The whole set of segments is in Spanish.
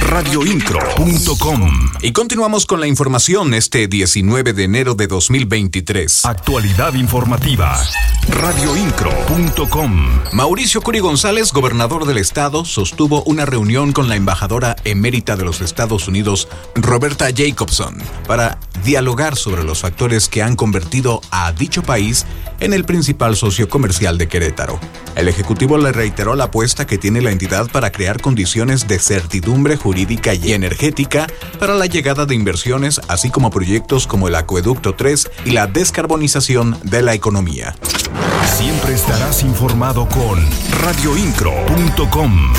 Radioincro.com Y continuamos con la información este 19 de enero de 2023. Actualidad informativa. Radioincro.com Mauricio Curi González, gobernador del estado, sostuvo una reunión con la embajadora emérita de los Estados Unidos, Roberta Jacobson, para dialogar sobre los factores que han convertido a dicho país en el principal socio comercial de Querétaro. El Ejecutivo le reiteró la apuesta que tiene la entidad para crear condiciones de certidumbre jurídica y energética para la llegada de inversiones, así como proyectos como el Acueducto 3 y la descarbonización de la economía. Siempre estarás informado con radioincro.com.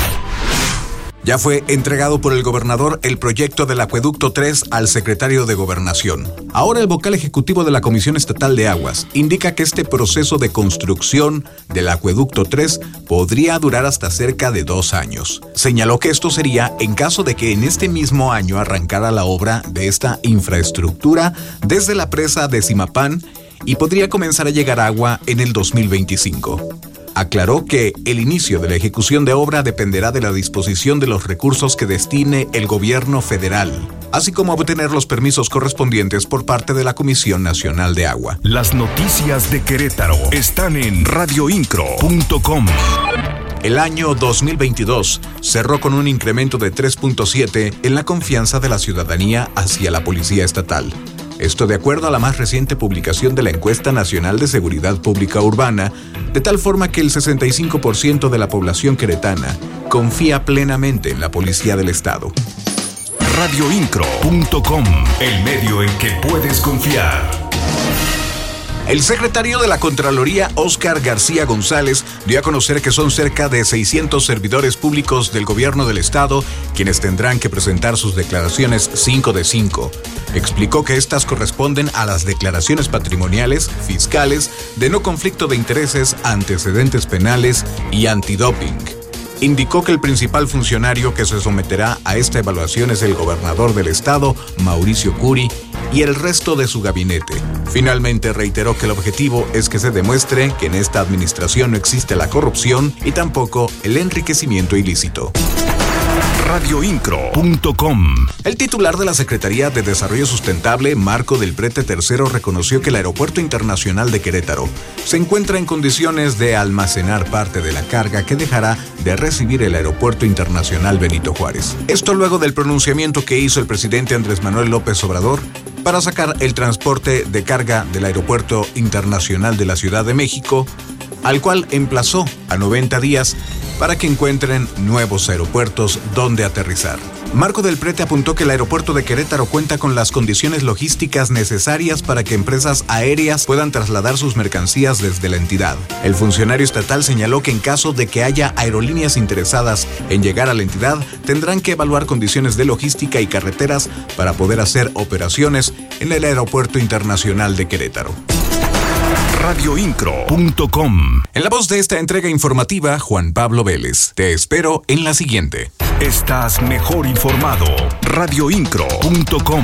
Ya fue entregado por el gobernador el proyecto del Acueducto 3 al secretario de Gobernación. Ahora el vocal ejecutivo de la Comisión Estatal de Aguas indica que este proceso de construcción del Acueducto 3 podría durar hasta cerca de dos años. Señaló que esto sería en caso de que en este mismo año arrancara la obra de esta infraestructura desde la presa de Simapán y podría comenzar a llegar agua en el 2025 aclaró que el inicio de la ejecución de obra dependerá de la disposición de los recursos que destine el gobierno federal, así como obtener los permisos correspondientes por parte de la Comisión Nacional de Agua. Las noticias de Querétaro están en radioincro.com. El año 2022 cerró con un incremento de 3.7 en la confianza de la ciudadanía hacia la Policía Estatal. Esto de acuerdo a la más reciente publicación de la Encuesta Nacional de Seguridad Pública Urbana, de tal forma que el 65% de la población queretana confía plenamente en la Policía del Estado. Radioincro.com, el medio en que puedes confiar. El secretario de la Contraloría, Óscar García González, dio a conocer que son cerca de 600 servidores públicos del gobierno del estado quienes tendrán que presentar sus declaraciones 5 de 5. Explicó que estas corresponden a las declaraciones patrimoniales, fiscales, de no conflicto de intereses, antecedentes penales y antidoping indicó que el principal funcionario que se someterá a esta evaluación es el gobernador del estado, Mauricio Curi, y el resto de su gabinete. Finalmente reiteró que el objetivo es que se demuestre que en esta administración no existe la corrupción y tampoco el enriquecimiento ilícito radioincro.com. El titular de la Secretaría de Desarrollo Sustentable, Marco del Prete III, reconoció que el Aeropuerto Internacional de Querétaro se encuentra en condiciones de almacenar parte de la carga que dejará de recibir el Aeropuerto Internacional Benito Juárez. Esto luego del pronunciamiento que hizo el presidente Andrés Manuel López Obrador para sacar el transporte de carga del Aeropuerto Internacional de la Ciudad de México, al cual emplazó a 90 días para que encuentren nuevos aeropuertos donde aterrizar. Marco del Prete apuntó que el aeropuerto de Querétaro cuenta con las condiciones logísticas necesarias para que empresas aéreas puedan trasladar sus mercancías desde la entidad. El funcionario estatal señaló que en caso de que haya aerolíneas interesadas en llegar a la entidad, tendrán que evaluar condiciones de logística y carreteras para poder hacer operaciones en el Aeropuerto Internacional de Querétaro radioincro.com. En la voz de esta entrega informativa, Juan Pablo Vélez. Te espero en la siguiente. Estás mejor informado. radioincro.com.